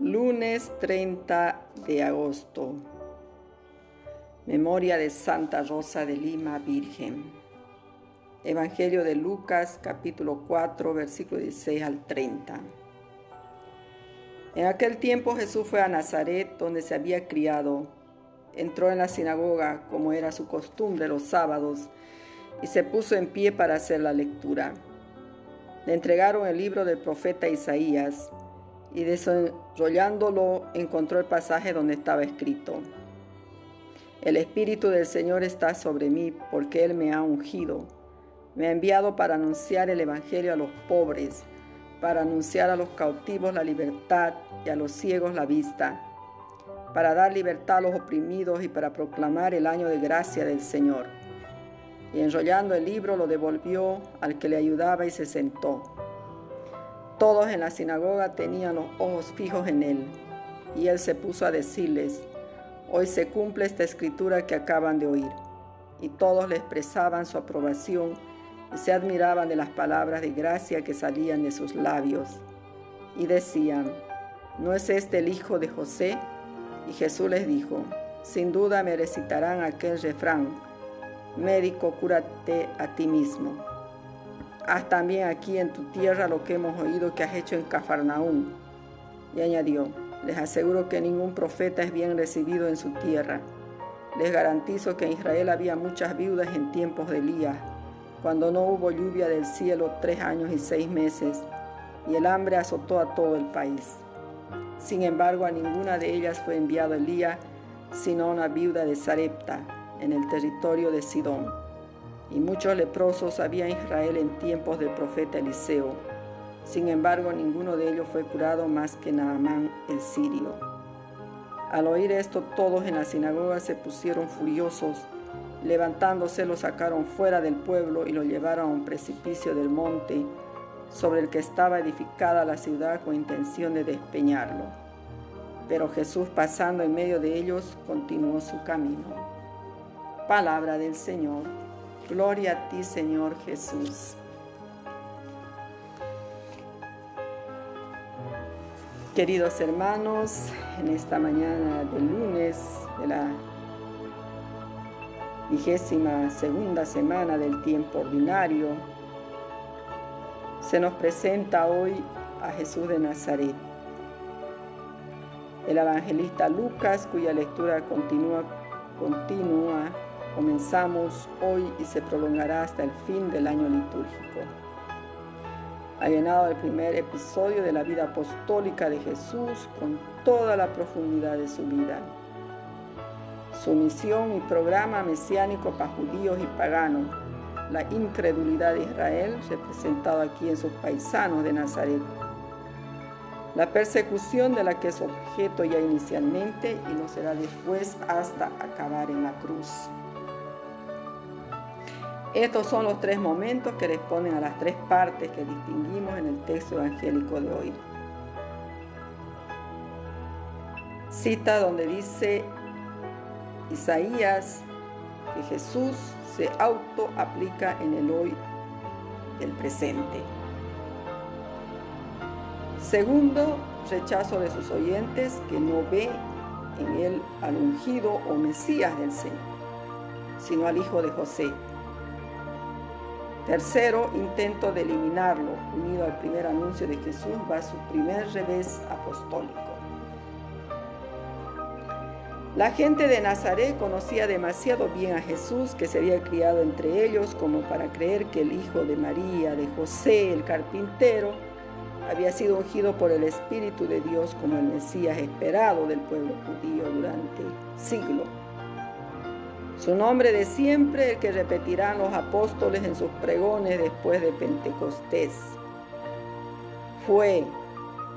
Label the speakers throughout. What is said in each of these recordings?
Speaker 1: Lunes 30 de agosto. Memoria de Santa Rosa de Lima, Virgen. Evangelio de Lucas, capítulo 4, versículo 16 al 30. En aquel tiempo Jesús fue a Nazaret, donde se había criado. Entró en la sinagoga, como era su costumbre los sábados, y se puso en pie para hacer la lectura. Le entregaron el libro del profeta Isaías y desenrollándolo encontró el pasaje donde estaba escrito. El Espíritu del Señor está sobre mí porque Él me ha ungido. Me ha enviado para anunciar el Evangelio a los pobres, para anunciar a los cautivos la libertad y a los ciegos la vista, para dar libertad a los oprimidos y para proclamar el año de gracia del Señor. Y enrollando el libro lo devolvió al que le ayudaba y se sentó. Todos en la sinagoga tenían los ojos fijos en él, y él se puso a decirles, hoy se cumple esta escritura que acaban de oír. Y todos le expresaban su aprobación y se admiraban de las palabras de gracia que salían de sus labios. Y decían, ¿no es este el hijo de José? Y Jesús les dijo, sin duda me recitarán aquel refrán, médico, cúrate a ti mismo. Haz también aquí en tu tierra lo que hemos oído que has hecho en Cafarnaún. Y añadió, les aseguro que ningún profeta es bien recibido en su tierra. Les garantizo que en Israel había muchas viudas en tiempos de Elías, cuando no hubo lluvia del cielo tres años y seis meses, y el hambre azotó a todo el país. Sin embargo, a ninguna de ellas fue enviado Elías, sino a una viuda de Sarepta, en el territorio de Sidón y muchos leprosos había en Israel en tiempos del profeta Eliseo. Sin embargo, ninguno de ellos fue curado más que Naamán el sirio. Al oír esto, todos en la sinagoga se pusieron furiosos. Levantándose, lo sacaron fuera del pueblo y lo llevaron a un precipicio del monte sobre el que estaba edificada la ciudad con intención de despeñarlo. Pero Jesús, pasando en medio de ellos, continuó su camino. Palabra del Señor. Gloria a ti, Señor Jesús. Queridos hermanos, en esta mañana del lunes de la vigésima segunda semana del tiempo ordinario, se nos presenta hoy a Jesús de Nazaret. El evangelista Lucas, cuya lectura continúa, continúa comenzamos hoy y se prolongará hasta el fin del año litúrgico. Ha llenado el primer episodio de la vida apostólica de Jesús con toda la profundidad de su vida. Su misión y programa mesiánico para judíos y paganos, la incredulidad de Israel representado aquí en sus paisanos de Nazaret, la persecución de la que es objeto ya inicialmente y lo será después hasta acabar en la cruz. Estos son los tres momentos que responden a las tres partes que distinguimos en el texto evangélico de hoy. Cita donde dice Isaías que Jesús se auto-aplica en el hoy del presente. Segundo, rechazo de sus oyentes que no ve en él al ungido o Mesías del Señor, sino al hijo de José Tercero, intento de eliminarlo, unido al primer anuncio de Jesús, va su primer revés apostólico. La gente de Nazaret conocía demasiado bien a Jesús, que se había criado entre ellos, como para creer que el hijo de María, de José, el carpintero, había sido ungido por el Espíritu de Dios como el Mesías esperado del pueblo judío durante siglos. Su nombre de siempre, el que repetirán los apóstoles en sus pregones después de Pentecostés. Fue,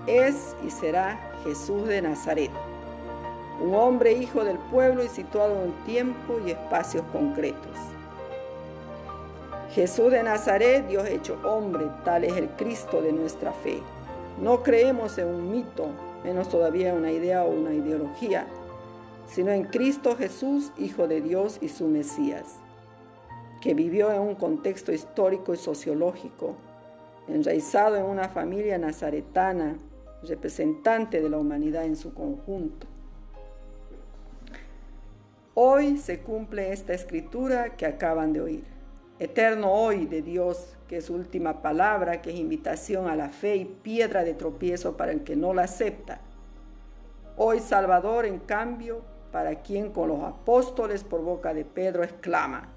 Speaker 1: es y será Jesús de Nazaret, un hombre hijo del pueblo y situado en tiempo y espacios concretos. Jesús de Nazaret, Dios hecho hombre, tal es el Cristo de nuestra fe. No creemos en un mito, menos todavía una idea o una ideología sino en Cristo Jesús, Hijo de Dios y su Mesías, que vivió en un contexto histórico y sociológico, enraizado en una familia nazaretana, representante de la humanidad en su conjunto. Hoy se cumple esta escritura que acaban de oír. Eterno hoy de Dios, que es última palabra, que es invitación a la fe y piedra de tropiezo para el que no la acepta. Hoy Salvador, en cambio, para quien con los apóstoles por boca de Pedro exclama,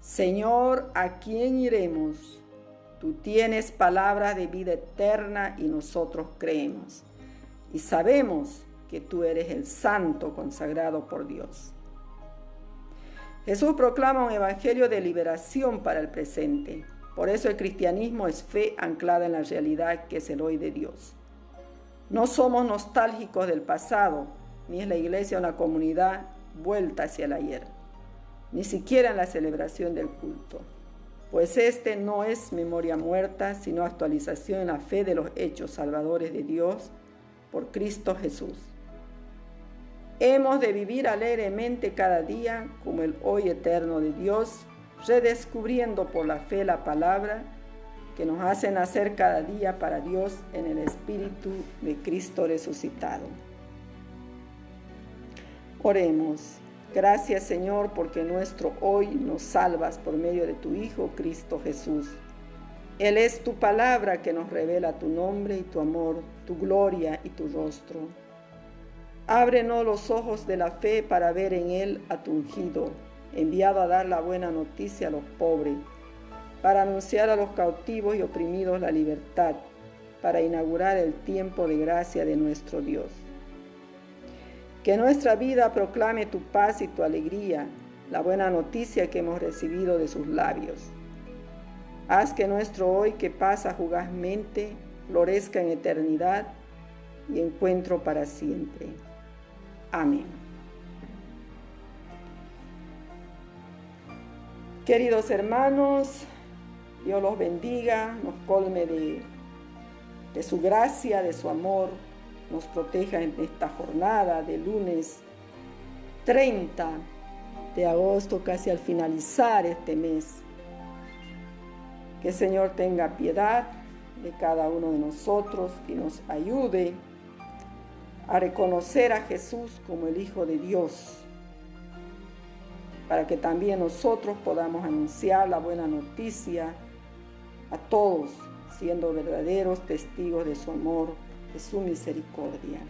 Speaker 1: Señor, ¿a quién iremos? Tú tienes palabra de vida eterna y nosotros creemos. Y sabemos que tú eres el santo consagrado por Dios. Jesús proclama un evangelio de liberación para el presente. Por eso el cristianismo es fe anclada en la realidad que es el hoy de Dios. No somos nostálgicos del pasado, ni es la iglesia una comunidad vuelta hacia el ayer, ni siquiera en la celebración del culto, pues este no es memoria muerta, sino actualización en la fe de los hechos salvadores de Dios por Cristo Jesús. Hemos de vivir alegremente cada día como el hoy eterno de Dios, redescubriendo por la fe la palabra que nos hace nacer cada día para Dios en el Espíritu de Cristo resucitado. Oremos. Gracias Señor porque nuestro hoy nos salvas por medio de tu Hijo Cristo Jesús. Él es tu palabra que nos revela tu nombre y tu amor, tu gloria y tu rostro. Ábrenos los ojos de la fe para ver en Él a tu ungido, enviado a dar la buena noticia a los pobres, para anunciar a los cautivos y oprimidos la libertad, para inaugurar el tiempo de gracia de nuestro Dios. Que nuestra vida proclame tu paz y tu alegría, la buena noticia que hemos recibido de sus labios. Haz que nuestro hoy que pasa fugazmente florezca en eternidad y encuentro para siempre. Amén. Queridos hermanos, Dios los bendiga, nos colme de, de su gracia, de su amor nos proteja en esta jornada de lunes 30 de agosto, casi al finalizar este mes. Que el Señor tenga piedad de cada uno de nosotros y nos ayude a reconocer a Jesús como el Hijo de Dios, para que también nosotros podamos anunciar la buena noticia a todos, siendo verdaderos testigos de su amor su misericordia.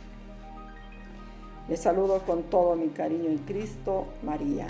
Speaker 1: Les saludo con todo mi cariño en Cristo, María.